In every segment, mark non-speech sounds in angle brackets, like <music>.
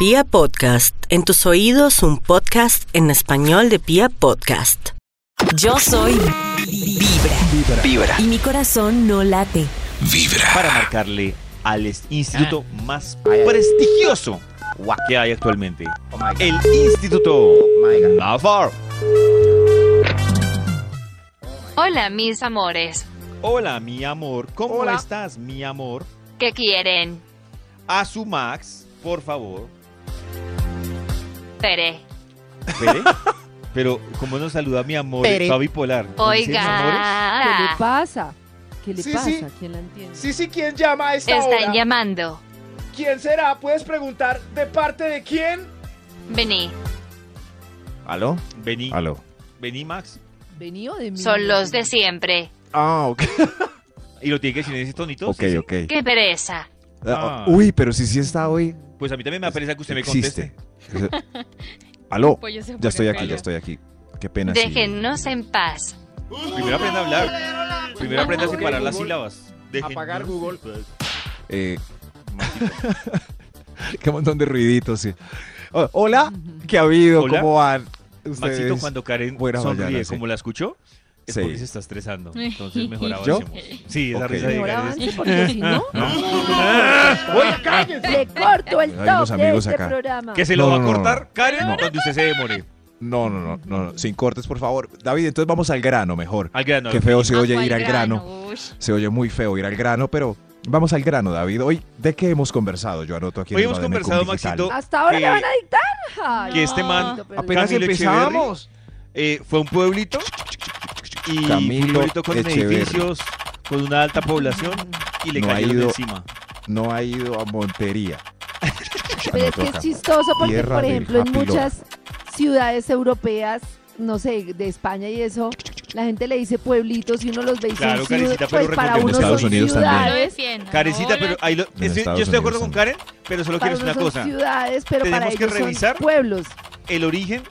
Pia Podcast, en tus oídos un podcast en español de Pia Podcast. Yo soy Vibra. Vibra. Y mi corazón no late. Vibra. para marcarle al instituto más prestigioso que hay actualmente. El Instituto Navar. Hola, mis amores. Hola, mi amor. ¿Cómo Hola. estás, mi amor? ¿Qué quieren? A su Max, por favor. Pere. Espere. Pero, ¿cómo nos saluda mi amor? Pere. Está bipolar. ¿Nos dice mis amores? ¿Qué le Oiga. pasa? ¿Qué le Sí, pasa? sí. ¿Quién la entiende? Sí, sí, ¿quién llama a esta Están hora? llamando. ¿Quién será? ¿Puedes preguntar de parte de quién? Vení. ¿Aló? Vení. ¿Aló? Vení, Max. ¿Vení o de mí? Son los de siempre. Ah, ok. <laughs> Y lo tiene que decir en ese tonito. Ok, sí, ok. Qué pereza. Ah, uy, pero si sí está hoy. Pues a mí también me parece que usted me Existe. <laughs> ¿Aló? Ya estoy aquí, ya estoy aquí. Qué pena. sí. Déjennos en paz. Primero aprenda a hablar. Primero aprenda a separar las sílabas. Déjenos Apagar Google. Eh, <laughs> qué montón de ruiditos, sí. Oh, Hola, ¿qué ha habido? Hola. ¿Cómo van? Maxito, Ustedes. cuando Karen Buena sonríe mañana, sí. como la escuchó, es Sí. porque se está estresando. Entonces mejor <laughs> ¿Yo? avancemos. Sí, esa Ok. risa de avance, <laughs> porque si no, <laughs> ¡Oye, cállese! le corto el top de amigos este acá. programa. Que se lo No, va a no, no, cortar no. Karen No. donde usted se demore. No, no, no, no, no, sin cortes, por favor. David, entonces vamos al grano mejor. Al grano. Qué feo se oye ir al grano. Se oye muy feo ir al grano, pero vamos al grano, David. Hoy, ¿de qué hemos conversado? Yo anoto aquí. Hoy hemos conversado. Maxito, ¿Hasta ahora que- le van a dictar? Ay, que este no, man Apenas empezamos. Eh, fue un pueblito y un Camilo pueblito con Echeverry. edificios, con una alta población y le No ha cayeron ido- encima. No ha ido a Montería. <laughs> Pero es que es chistoso porque, Tierra por ejemplo, en muchas ciudades europeas, no sé, de España y eso, la gente le dice pueblitos y uno los ve y son Claro, ciud- Karencita, pero pues para uno En Estados son Unidos también. ciudades, Karencita, pero ahí lo- Estados yo estoy de acuerdo Unidos con Karen, pero solo para quiero decir una son cosa. ciudades, pero para Tenemos que ellos revisar son pueblos. El origen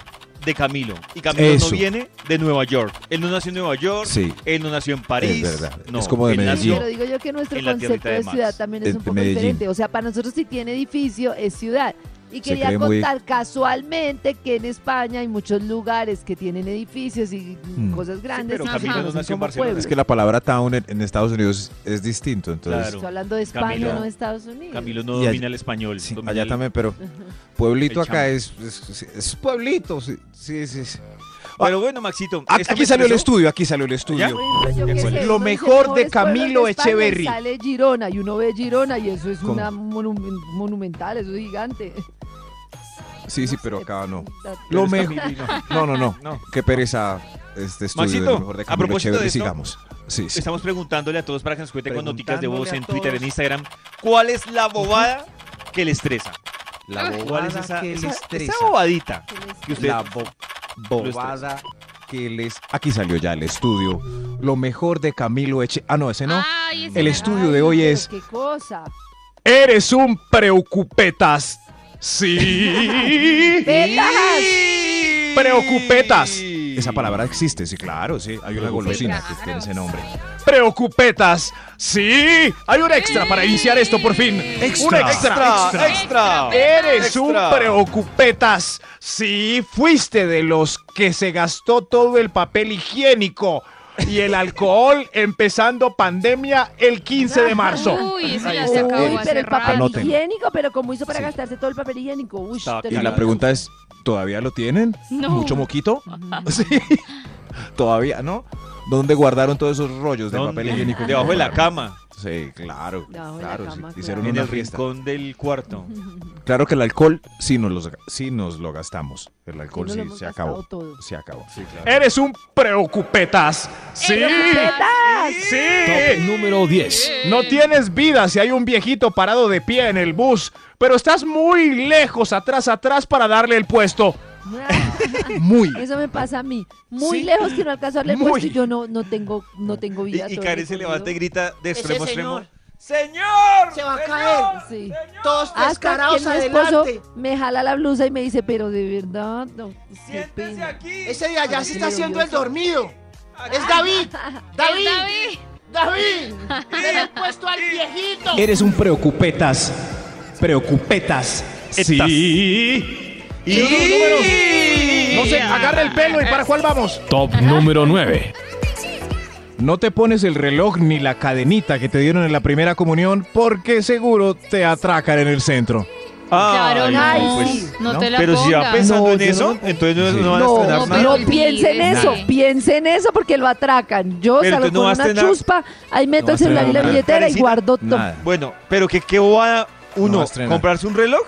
de Camilo. Y Camilo Eso. no viene de Nueva York. Él no nació en Nueva York, Sí. él no nació en París. Es verdad. No, Es como de Medellín. nació- Pero digo yo que nuestro en la tierrita concepto de ciudad también es un poco Medellín. diferente. O sea, para nosotros si tiene edificio es ciudad. Y quería muy- contar casualmente que en España hay muchos lugares que tienen edificios y Mm. cosas grandes pero Camilo no nació en Barcelona. pueblos. Es que la palabra town en, en Estados Unidos es, distinto, entonces. Claro. Estoy hablando de España, Camilo- no de Estados Unidos. Camilo no allá- domina el español. Sí, domina allá el- también, pero <laughs> pueblito acá es, es, es pueblito, sí, sí, sí. sí. Pero bueno, Maxito. Ah, Aquí salió el estudio, aquí salió el estudio. Lo mejor de Camilo Echeverry. Sale Girona y uno ve Girona y eso es ¿Cómo? una monu- monumental, eso es gigante. Sí, sí, No pero acá no. Lo mejor. No. No, <laughs> no. Qué pereza este estudio Maxito, de lo mejor de a Camilo propósito de Echeverry. esto, Sigamos. Sí, sí. Estamos preguntándole a todos para que nos cuenten con noticas de voz en Twitter, en. Instagram, ¿cuál es la bobada que le estresa? La ¿Cuál es bobada esa, que esa- le esa estresa. bobadita que usted... La bo- bobada que les... Aquí salió ya el estudio. Lo mejor de Camilo Eche... Ah, no, ese no. El estudio de Ay, hoy pero es... ¿Qué cosa? Eres un preocupetas. Sí. ¡Petas! Preocupetas. Esa palabra existe, sí, claro, sí. Hay una golosina que tiene ese nombre. Preocupetas. Sí. Hay un extra para iniciar esto por fin. Un extra. ¡Extra! ¡Extra! Eres un Extra. preocupetas. Sí, fuiste de los que se gastó todo el papel higiénico y el alcohol empezando pandemia el 15 de marzo. <laughs> Uy, eso ya se acabó pero hace el papel rato. Higiénico, pero ¿cómo hizo para Sí. gastarse todo el papel higiénico? Uy, Y la pregunta es, ¿todavía lo tienen? No. ¿Mucho moquito? <laughs> Sí. Todavía, ¿no? ¿Dónde guardaron todos esos rollos de papel higiénico? Debajo de la cama, Sí, claro. Debajo de la claro, cama, sí. Hicieron en una el fiesta. rincón del cuarto. <laughs> Claro que el alcohol sí nos, los, sí nos lo gastamos. El alcohol nos sí, lo hemos se gastado acabó. todo. Se acabó. Sí, claro. Eres un preocupetas. Sí. ¡Preocupetas! Sí. número 10. No tienes vida si hay un viejito parado de pie en el bus, pero estás muy lejos atrás atrás para darle el puesto. Muy. <laughs> Eso me pasa a mí. Muy Sí. lejos que no alcanzo a darle el Muy. puesto y yo no, no tengo, no tengo Y, vida. y el Karen se levanta y grita de extremo a extremo. señor. ¡Señor! Se va a caer. Sí. Todos Hasta que descarados mi esposo adelante. me jala la blusa y me dice, pero de verdad, no, ¡Siéntese pena. aquí! Ese de allá se está haciendo el dormido. <laughs> Es David. David. David. <laughs> David. Puesto al viejito. Eres un preocupetas. Preocupetas. Sí. Y... Los números. No sé, agarre el pelo y para cuál vamos. Top número 9. No te pones el reloj ni la cadenita que te dieron en la primera comunión porque seguro te atracan en el centro. Claro, Ay, no. Ay, pues, no, ¿no? te la Pero si va pensando No, en eso, no- entonces no, Sí. no van a estrenar no, nada. no pero piense en eso, piense en eso porque lo atracan. Yo Pero salgo con una estrenar- chuspa, ahí meto el celular y la billetera y guardo todo. Bueno, pero que qué bobada uno comprarse un reloj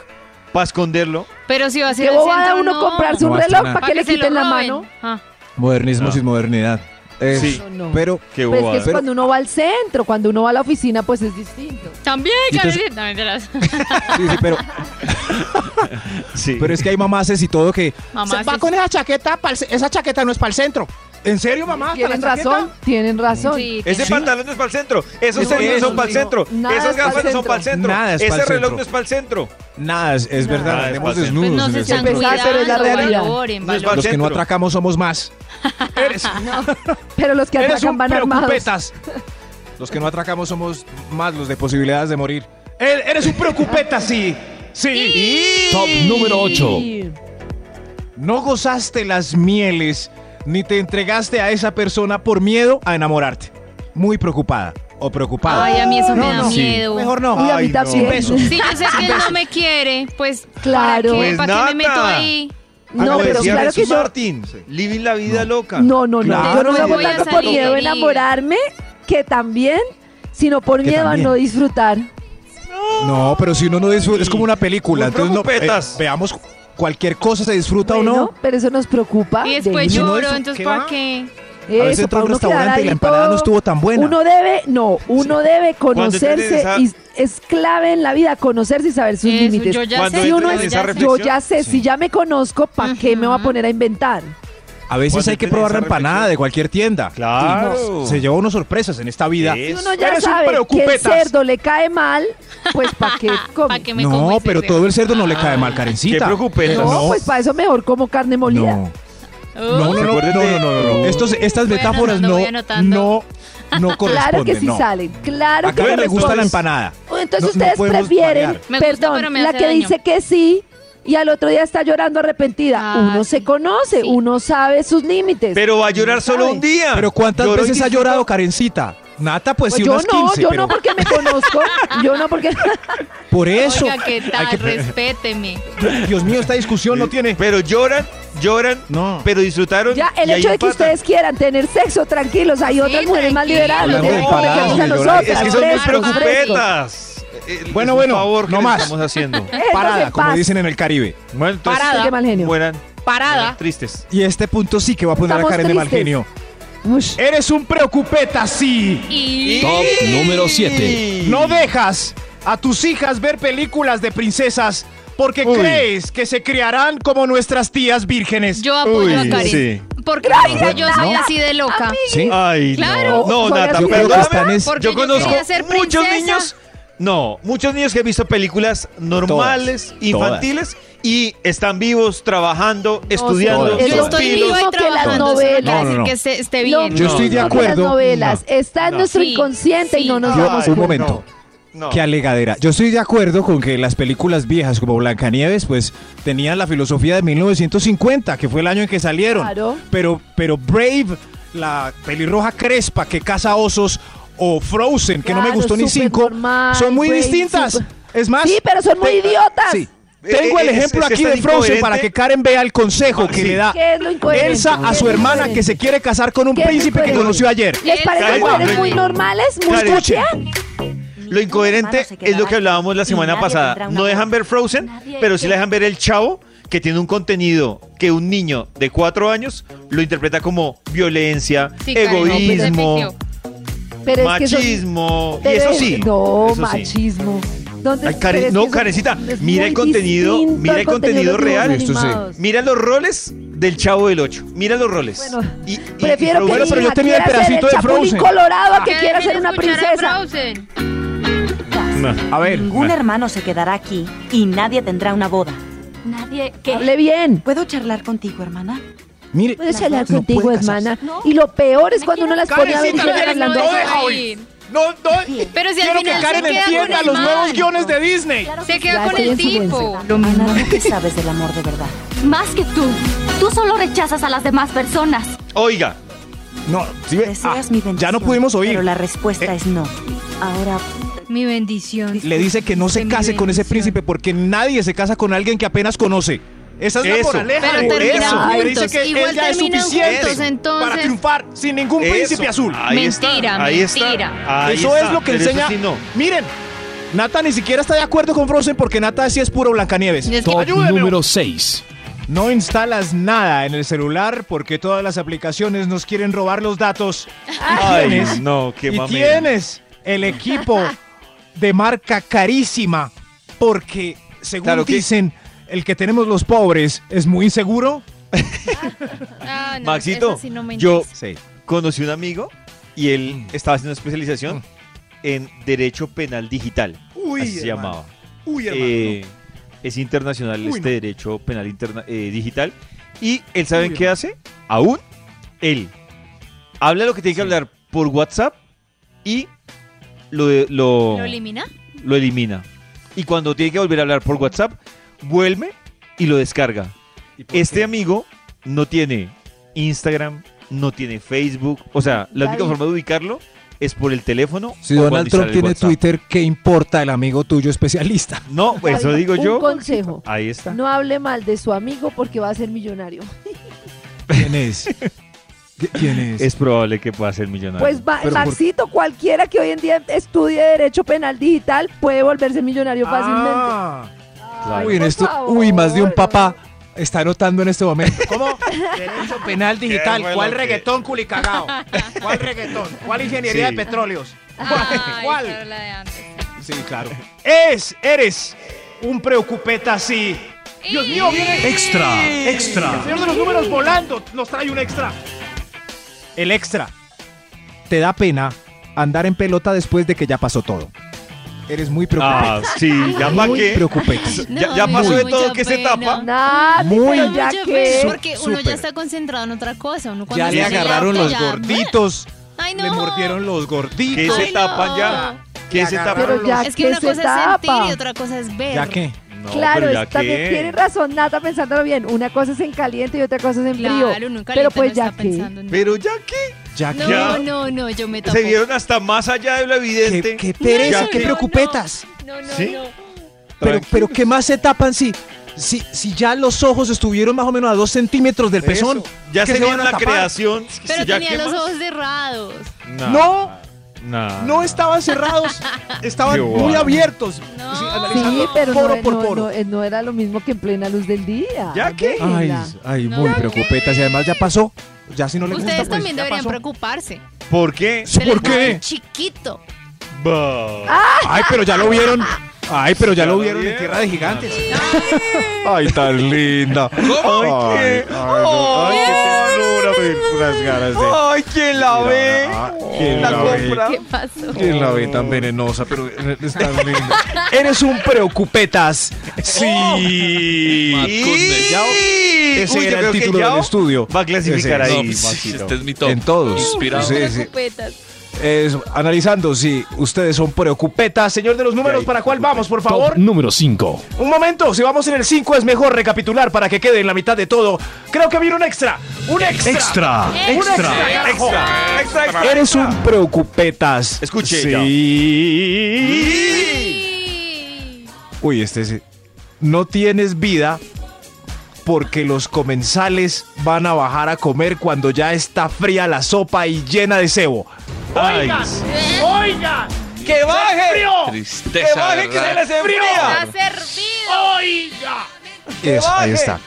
para esconderlo. Pero si va a ser Qué bobada uno no. comprarse No un reloj para que le se lo quiten la roben. mano. Ah. Modernismo No. sin modernidad. Es- Sí. No, no. Pero Qué Pero es que bobada. es cuando uno va al centro, cuando uno va a la oficina, pues es distinto. También, Y entonces- Karencita, mentiras. <laughs> Sí, sí, pero, Sí. pero es que hay mamaces y todo que. Mamá, Va sí, con esa chaqueta, esa chaqueta no es para el centro. ¿En serio, mamá? Tienen razón, tienen razón. sí, Ese pantalón no es para el centro. Esos Eso tenis es, son para el no. centro. Esas gafas no son para el centro. Nada es Ese reloj no es para el centro. Nada, es, es verdad, Nada, andemos es fácil. desnudos Pues no en se están. Empezar, pero es la cuidando, realidad. valoren, No es valoren. Los que no atracamos somos más. Eres, <laughs> Pero los que eres atracan van armados. <laughs> Los que no atracamos somos más los de posibilidades de morir. Eres un preocupetas, sí. Sí. Top número 8. Sí. <laughs> No gozaste las mieles ni te entregaste a esa persona por miedo a enamorarte. Muy preocupada o preocupada. Ay, a mí eso me da no. miedo. Mejor no. Uy, a mí no. también. Sin beso. Si yo sé <laughs> que él no me quiere, pues Claro. ¿para qué, Pues ¿Para qué me meto ahí? No, pero decía claro que yo. Martín, living la vida loca. No, no, no. Claro, yo no no hago voy a tanto por miedo a enamorarme, que también, sino por miedo también. a no disfrutar. No, pero si uno no disfruta, es como una película. Entonces, no, eh, veamos cualquier cosa se disfruta o Bueno, no. pero eso nos preocupa. Y después si no lloro, entonces ¿qué ¿para va? qué? A veces entró a un restaurante y la empanada no estuvo tan buena. Uno debe, no, uno debe Cuando conocerse esa- y es clave en la vida conocerse y saber sus Eso, límites. yo ya Cuando sé, si uno es, yo ya sé, sí. si ya me conozco, ¿para qué me voy a poner a inventar? A veces hay que probar la empanada reflexión. de cualquier tienda. Claro. Se lleva unas sorpresas en esta vida. Sí. Si Es- uno ya Eres un sabe que el cerdo le cae mal, pues ¿para qué <laughs> come? ¿Para qué me como No, ese pero cerdo? todo el cerdo no le cae mal, Qué Karencita. preocupetas. No, no. pues para eso mejor como carne molida. No. No, no, no, no, no, no, no, no. Estos, estas Voy metáforas anotando, no, no, no <laughs> corresponden. Claro que sí no. salen, claro A que le gusta la empanada. Entonces No- no ustedes prefieren. Me gusta, perdón, pero me la que daño. dice que sí y al otro día está llorando arrepentida. Ah, uno se conoce, Sí. uno sabe sus límites. Pero va a llorar Uno solo sabe. un día. Pero ¿cuántas veces ha llorado Karencita? Nata, pues, Pues sí, yo unas no, 15, yo pero no porque me conozco, <laughs> yo no porque <laughs> por eso. Oiga, ¿qué hay tal? que- Respéteme. Dios mío, esta discusión no tiene... Pero lloran, lloran, No. pero disfrutaron. ya el hecho de que ustedes quieran tener sexo tranquilos, hay otras mujeres más liberadas, no nosotras, Es que son muy preocupetas. Eh, es Bueno, bueno, favor no más. estamos haciendo. <laughs> Parada, como dicen en el Caribe. Bueno, entonces, Parada. Qué mal genio. mueran, Parada. mueran tristes. Y este punto sí que va a poner Estamos a Karen de mal tristes. genio. Ush. Eres un preocupeta, sí. Y... Top número 7. No dejas a tus hijas ver películas de princesas porque Uy. crees que se criarán como nuestras tías vírgenes. Yo apoyo a Uy, Karen. sí. Porque Gracias, yo soy ¿no? así de loca. ¿Sí? Ay, Claro. no. No, Soy Nata, así de loca. perdóname. Están es- Porque Yo yo conozco ser muchos princesa. niños. No, muchos niños que han visto películas normales, Todas, infantiles, y están vivos, trabajando, estudiando. todas, Yo estoy y que las trabajando. eso novelas. No que se- esté bien. Yo estoy de acuerdo. Las novelas, No. está en No. nuestro Sí, inconsciente y no nos Yo- damos un momento. No. Qué alegadera. Yo estoy de acuerdo con que las películas viejas como Blancanieves, pues tenían la filosofía de 1950, que fue el año en que salieron. Claro. Pero, pero Brave, la pelirroja crespa que caza osos, o Frozen, que no me gustó ni cinco, normal, son muy distintas. Es más. Sí, pero son muy te- idiotas. Sí. Tengo Eh, el eh, ejemplo es aquí de Frozen incoherente. para que Karen vea el consejo que Sí. le da ¿Qué es lo incoherente? Elsa ¿Qué a su hermana que se quiere casar con un ¿Qué es príncipe que conoció ayer. ¿Les parece Karen, mujeres muy normales? ¿Muy? Lo incoherente es lo que hablábamos la semana pasada. No dejan ver Frozen, pero sí le dejan ver el chavo que tiene un contenido que un niño de cuatro años lo interpreta como violencia, Sí, Karen, no, pues, egoísmo, Pero es que son- machismo. Y eso es- sí. No, eso sí. machismo. ¿Dónde- Ay, es no, es mira el contenido, mira el contenido los real. Esto sí. Mira los roles del chavo del 8. Mira los roles. Bueno, Y- y- y Prefiero que Bueno, pero yo tenía el pedacito de Frozen. Colorado a que quiera ser una princesa. A ver. Ningún hermano se quedará aquí y nadie tendrá una boda. Nadie que... Hable bien. ¿Puedo charlar contigo, hermana? Mire, Puedes hablar no contigo, puede hermana. No. Y lo peor es cuando uno las pone a ver y no hablando. deja oír. No, no. Pero si al Quiero que final Karen se queda entienda los nuevos guiones de Disney. Se Ya queda con el tipo. Lo mismo. ¿qué sabes del amor de verdad? Más que tú. Tú solo rechazas a las demás personas. Oiga, No, ¿sí ve? Ah, mi bendición. ya no pudimos oír. Pero la respuesta Eh. es no. Ahora, Mi bendición. Le dice que no se case con ese príncipe porque nadie se casa con alguien que apenas conoce. Esa es la moraleja. Pero de terminan eso. juntos. Le dice que Igual él ya es suficiente juntos, entonces- para triunfar sin ningún eso. príncipe azul. Ahí Mentira, está, ahí mentira. Está, eso está, es lo que pero enseña. sí no. Miren, Nata ni siquiera está de acuerdo con Frozen porque Nata sí es puro Blancanieves. Es que- Top Ayúdeme. número 6. No instalas nada en el celular porque todas las aplicaciones nos quieren robar los datos. Ay, tienes- no, qué y mame. tienes el equipo <laughs> de marca carísima porque, según Claro que- dicen, el que tenemos los pobres es muy inseguro. Ah, no, Maxito, eso sí no me yo interesa. Sí. conocí un amigo y él Mm. estaba haciendo una especialización en Derecho Penal Digital. Uy, así se hermano. llamaba. Uy, hermano. Eh, es internacional Uy, este no. Derecho Penal interna- eh, Digital. Y él, ¿saben Uy, qué hace? Aún, él habla lo que tiene que hablar por WhatsApp y lo, de- lo, ¿Lo elimina? lo elimina. Y cuando tiene que volver a hablar por WhatsApp, vuelve y lo descarga. ¿Y por Este qué? amigo no tiene Instagram, no tiene Facebook. O sea, la única forma de ubicarlo es por el teléfono. Si o Donald Trump tiene WhatsApp. Twitter, ¿qué importa el amigo tuyo especialista? <laughs> No, pues eso digo un yo. consejo. Ahí está. No hable mal de su amigo porque va a ser millonario. ¿Quién es? <laughs> ¿Quién es? Es probable que pueda ser millonario. Pues va- Pero por- Maxito, cualquiera que hoy en día estudie Derecho Penal Digital puede volverse millonario fácilmente. Ah. Uy, en esto, uy, más de un papá está anotando en este momento. ¿Cómo? Derecho penal digital. ¿Cuál que- reggaetón culicagao? ¿Cuál <laughs> reggaetón? ¿Cuál ingeniería Sí. de petróleos? Ay, ¿Cuál? claro, la de antes. Sí, claro. Es, eres un preocupeta así. Dios mío, viene Extra, El extra. señor de los números volando nos trae un extra. El extra. Te da pena andar en pelota después de que ya pasó todo. Eres muy preocupeta. Ah, sí, ya para muy qué. No, ya me pasó da de mucha todo que se pena. tapa. Nada, Muy- pero ya Mucha que... pena, porque uno Súper. ya está concentrado en otra cosa. Uno cuando Ya le agarraron los ya- gorditos. Ay, no. Le mordieron los Que gorditos. se Ay, tapan no. ya. Que se tapan. Pero ya Es que una se cosa es tapa. sentir y otra cosa es ver. ¿Ya qué? No, claro, pero ya es- también qué. tiene razón Nata pensándolo bien. Una cosa es en caliente y otra cosa es en frío. Claro, uno en pero caliente pues no ya está que... pensando en Pero ya qué. ¿Ya No, qué? Ya. no, no, yo me tapo. Se vieron hasta más allá de lo evidente. ¿Qué, qué pereza, qué preocupetas. No, no, ¿Sí? no. Pero, pero ¿qué más se tapan si, si, si ya los ojos estuvieron más o menos a dos centímetros del pezón? Eso. Ya ¿Qué se se vio van a la tapar? creación. Pero ¿Ya tenía qué los ojos cerrados. No, no, no estaban cerrados, <laughs> estaban Qué muy guay. abiertos. No. Sí, pero poro no, por no- poro. no- eh, no era lo mismo que en plena luz del día. ¿Ya qué? Ay, ay, No. muy ¿Ya preocupetas. Y además ya pasó. Ya si no le gusta, Ustedes pues, también ya deberían pasó. preocuparse. ¿Por qué? Se les ¿Por qué? Chiquito. Bah. Ay, pero ya lo vieron. Ay, pero ya Ya lo lo vieron en. Tierra de Gigantes. Ay, tan linda. Ay, qué. Ay, ternura, ver unas ganas de. Ay, ¿quién la ve? Ah, ¿quién La la ve? ¿Qué pasó? ¿Quién la ve tan venenosa? Pero es tan linda. Eres un preocupetas. Sí. Ya- Ese Uy, yo era el que título Yao del estudio. Va a clasificar Ese, ahí, No, Maxito. este es mi top. En todos. Inspirado. Sí, sí. Preocupetas. Es- analizando si ustedes son preocupetas. Señor de los números, ¿para cuál vamos, por Top favor? número 5. Un momento, si vamos en el 5 es mejor recapitular para que quede en la mitad de todo. Creo que viene un extra. Un extra. Extra, Un extra. extra. Extra, extra, extra. Eres un preocupetas. Escuche. Sí. Uy, este sí. No tienes vida porque los comensales van a bajar a comer cuando ya está fría la sopa y llena de cebo. Ay, ¡Oiga! ¡Que baje! ¡Frío! ¡Que Tristeza, baje que se les enfría! Está servido. ¡Oiga! Eso, ahí está.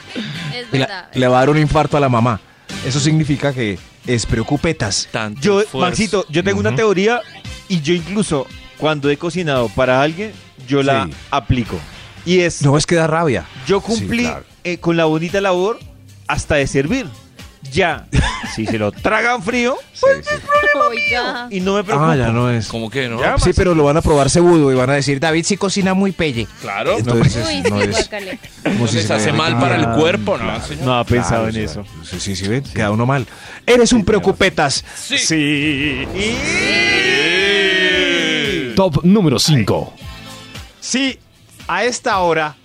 Es verdad. le va a dar un infarto a la mamá. Eso significa que es preocupetas. Tanto Yo, esfuerzo. Maxito, yo tengo una teoría y yo incluso cuando he cocinado para alguien, yo la Sí. aplico. Y es, No es que da rabia. yo cumplí Sí, claro. eh, con la bonita labor hasta de servir. Ya, si se lo tragan frío Oiga. y no me preocupo. Ah, ya no es. ¿Cómo que no? Ya, Sí, pero lo van a probar segudo y van a decir, David sí cocina muy pelle. Claro. Entonces Uy, no sí, es guácale. como si les se hace mal para el cuerpo, ¿no? señor? No ha pensado Claro, en sí, eso. Sí, sí, sí, ven, queda uno mal. Eres un preocupetas. Sí. sí. Top número 5. Si a esta hora,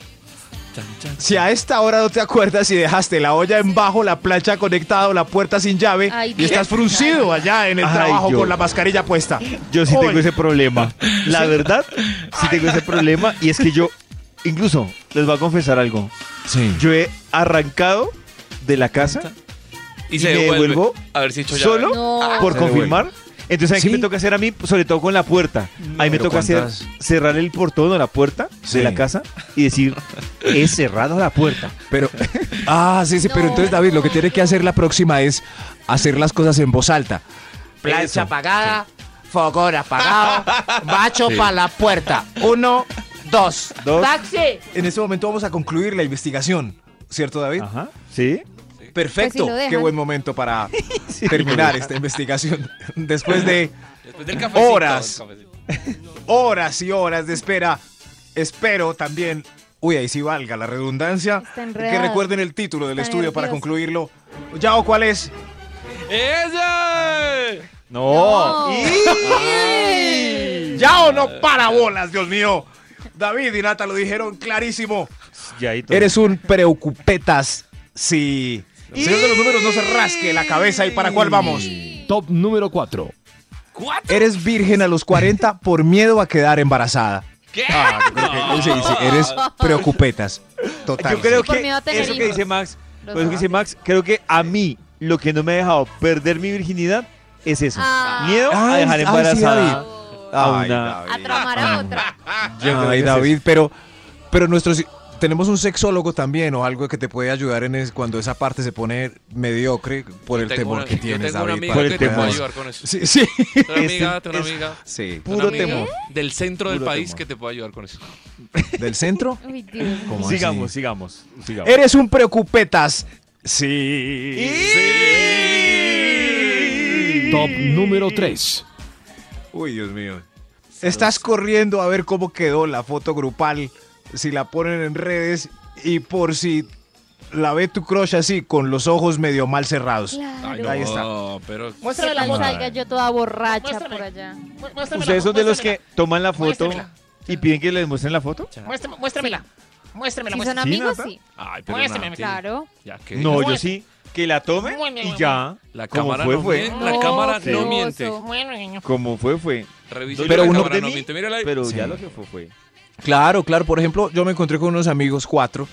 si a esta hora no te acuerdas si dejaste la olla en bajo, la plancha conectada o la puerta sin llave Ay, y estás fruncido allá en el Ay, trabajo yo- con la mascarilla puesta. Yo sí tengo ese problema. La verdad, sí tengo ese problema. Y es que yo, incluso, les voy a confesar algo. Sí. Yo he arrancado de la casa Y y se me devuelvo A ver si he hecho solo No. por Se confirmar. Entonces, ¿saben Sí. qué me toca hacer a mí? Sobre todo con la puerta. a mí me toca hacer, cerrar el portón o la puerta Sí. de la casa y decir, <laughs> he cerrado la puerta. Pero, <laughs> ah, sí, sí, pero No. entonces David, lo que tiene que hacer la próxima es hacer las cosas en voz alta. Plancha apagada, fogón apagado, macho para la puerta. Uno, dos. Dos. ¡Taxi! En este momento vamos a concluir la investigación, ¿cierto David? Ajá. ¿Sí? Perfecto, Pues si qué buen momento para <laughs> terminar esta investigación. <laughs> Después de Después del cafecito. Horas. <laughs> horas y horas de espera, espero también, uy, ahí sí valga la redundancia, que recuerden el título del Está estudio para concluirlo. Yao, ¿cuál es? ¡Ella! No. Yao no para bolas, Dios mío. David y Nata lo dijeron clarísimo. Eres un preocupetas. Sí. Señor de los números, no se rasque la cabeza. ¿Y para cuál vamos? Top número 4. Eres virgen a los 40 por miedo a quedar embarazada. ¿Qué? Ah, yo creo que sí, sí, eres <laughs> preocupetas. Total. Yo creo por que eso que dice Max, pues eso que dice Max, creo que a mí lo que no me ha dejado perder mi virginidad es eso. Ah. Miedo a Ay, dejar ay, sí, embarazada David. a Ay, una. David. A tramar a otra. Ay, David, pero, pero nuestros, tenemos un sexólogo también o algo que te puede ayudar en es, cuando esa parte se pone mediocre por el temor una- que tienes, David. amiga Por el que te puede temor. ayudar con eso. Sí, sí. Una <laughs> amiga, una es- amiga. Sí. Puro amiga temor. Del centro del Puro país temor. que te puede ayudar con eso. ¿Del centro? Uy, Dios mío. ¿Cómo Sigamos, así? sigamos, sigamos. Eres un preocupetas. Sí. Top número 3. Uy, Dios mío. Estás corriendo a ver cómo quedó la foto grupal, si la ponen en redes y por si la ve tu crush así, con los ojos medio mal cerrados. Claro. Ahí está. Pero. ¿Qué Muéstrame la foto. salga yo toda borracha Muéstrame. por allá? ¿Ustedes son de los que toman la foto y piden que les muestren la foto? Muéstrame- Muéstramela. Muéstramela. Si son amigos, sí. Ay, pero Muéstrame, Claro. Ya. No, yo sí. Que la tomen y ya. La cámara fue, no fue. miente. La cámara no miente. Como fue, fue. Pero la uno cámara de no mí, miente. Mírala ahí. Pero Sí. ya lo que fue, fue. Claro, claro. Por ejemplo, yo me encontré con unos amigos cuatro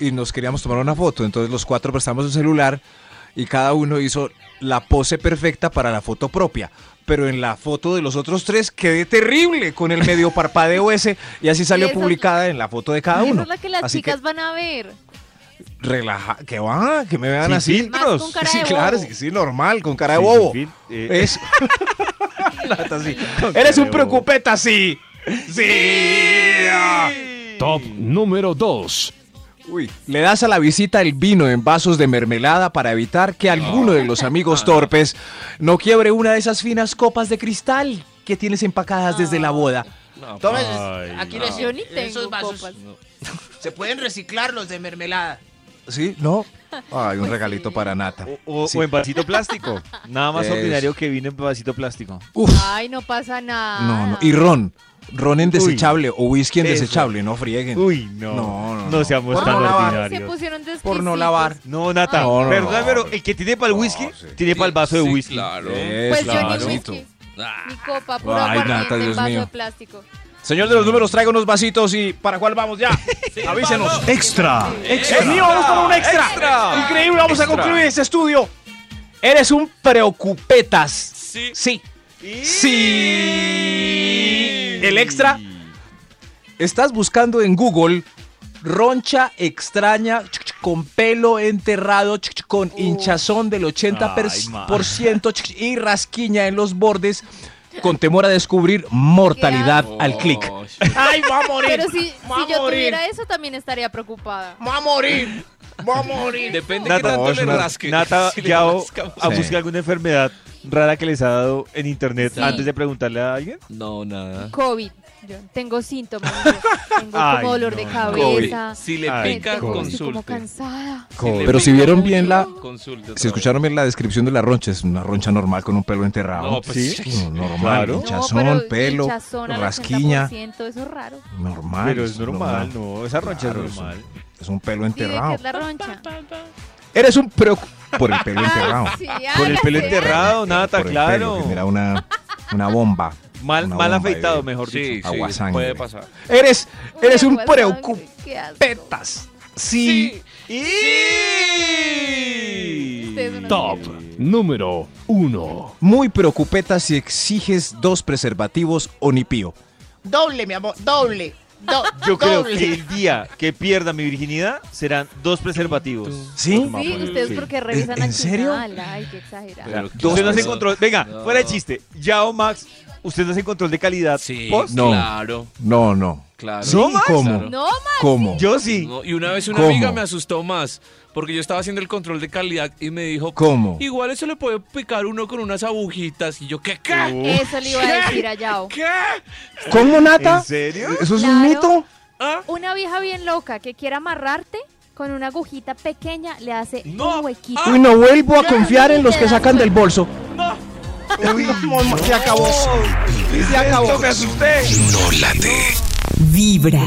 y nos queríamos tomar una foto. Entonces los cuatro prestamos un celular y cada uno hizo la pose perfecta para la foto propia. Pero en la foto de los otros tres quedé terrible con el medio parpadeo <laughs> ese y así salió publicada en la foto de cada Esa uno. es la que las Así chicas van a ver. relaja, que va, que me vean Sin así. filtros. con cara sí, claro, sí, sí, normal, con cara de bobo. eh, <laughs> <laughs> sí. Eres un preocupeta, sí. Sí. Top número 2. Uy, le das a la visita el vino en vasos de mermelada para evitar que alguno de los amigos torpes no quiebre una de esas finas copas de cristal que tienes empacadas desde la boda. No, Tomes, Ay, aquí no. les Yo ni esos tengo vasos copas. se pueden reciclar los de mermelada. ¿Sí? ¿No? Ay, un Pues regalito sí. para Nata. O, o- Sí. o en vasito plástico. Nada más Es- ordinario que vino en vasito plástico. Uf, Ay, no pasa nada. no, no. Y ron. Ron en Uy. desechable o whisky en Eso. desechable, no frieguen. Uy, no. No, no, No, no. seamos Por tan no lavar. Se ordinarios. pusieron Por no lavar. No, Nata. Ay. No, no, Perdón, no. pero el que tiene para el whisky, No, sí. tiene para el vaso de Sí, whisky. Claro. Es Pues yo claro. ni whisky, Ah, ni copa, Ay, Nata, Dios vaso mío. de plástico. Señor de los números, traigo unos vasitos y ¿para cuál vamos ya? <laughs> Avísenos. Extra. ¡Es mío! ¡Vamos con un extra! ¡Extra! Increíble, vamos a Extra. concluir este estudio. Eres un preocupetas. Sí. Sí. Sí. El extra. Estás buscando en Google roncha extraña con pelo enterrado con hinchazón del 80% ch, ch, y rasquiña en los bordes con temor a descubrir mortalidad al clic. Oh, ¡Ay, va a morir! Pero si, va si yo morir. tuviera eso, también estaría preocupada. ¡Va a morir! ¡Va a morir! Depende de qué tanto le Nata, rasque. Nata <laughs> Si le Yao, rasca- a Sí. buscar alguna enfermedad rara que les ha dado en internet Sí. antes de preguntarle a alguien? No, nada. COVID. Yo tengo síntomas. yo tengo Ay, como dolor de no, cabeza. Si le Ay, pica, tengo- estoy como consulte. cansada. Si le Pero si pica vieron bien la- consulte Si escucharon bien la descripción de la roncha, es una roncha normal con un pelo enterrado. No, pues, ¿Sí? No, normal, Claro. Hinchazón, pero pelo, hinchazón al rasquiña. 80%, eso es raro. Normal. Pero es normal, no, esa roncha Claro, es normal. Es un pelo ¿Y de qué enterrado. es la roncha? Eres un preocup... Por el pelo <laughs> enterrado. Sí, Con el pelo hágase. enterrado, nada tan Por el pelo, claro. mira una, una bomba. Mal, mal afeitado, mejor Sí, dicho. sí, puede pasar. Eres, eres un preocupetas. Sí. Una Top número 1. Muy preocupetas si exiges dos preservativos o ni pío. Doble, mi amor, doble. Do- <laughs> Yo creo doble. que el día que pierda mi virginidad serán dos preservativos. ¿Sí? Sí, ustedes Sí. porque revisan ¿En al serio? Ay, qué exagerado. Pero Usted no. Venga, No. fuera de chiste. Yao Max, ¿usted no hace control de calidad Sí, post? No. claro, No, no. claro. ¿Sí? ¿No? ¿Cómo? Claro. No, más. ¿Cómo? Yo sí. No, y una vez una ¿Cómo? amiga me asustó más, porque yo estaba haciendo el control de calidad y me dijo, ¿Cómo? igual eso le puede picar uno con unas agujitas. Y yo, ¿qué? ¿Qué? Eso le iba a decir a Yao. ¿Qué? ¿Cómo, Nata? ¿En serio? ¿Eso es un mito? ¿Ah? Una vieja bien loca que quiere amarrarte con una agujita pequeña le hace No. un huequito. Uy, no vuelvo a confiar en los que sacan del bolso. Uy, Se acabó. Se acabó. me asusté. Vibra.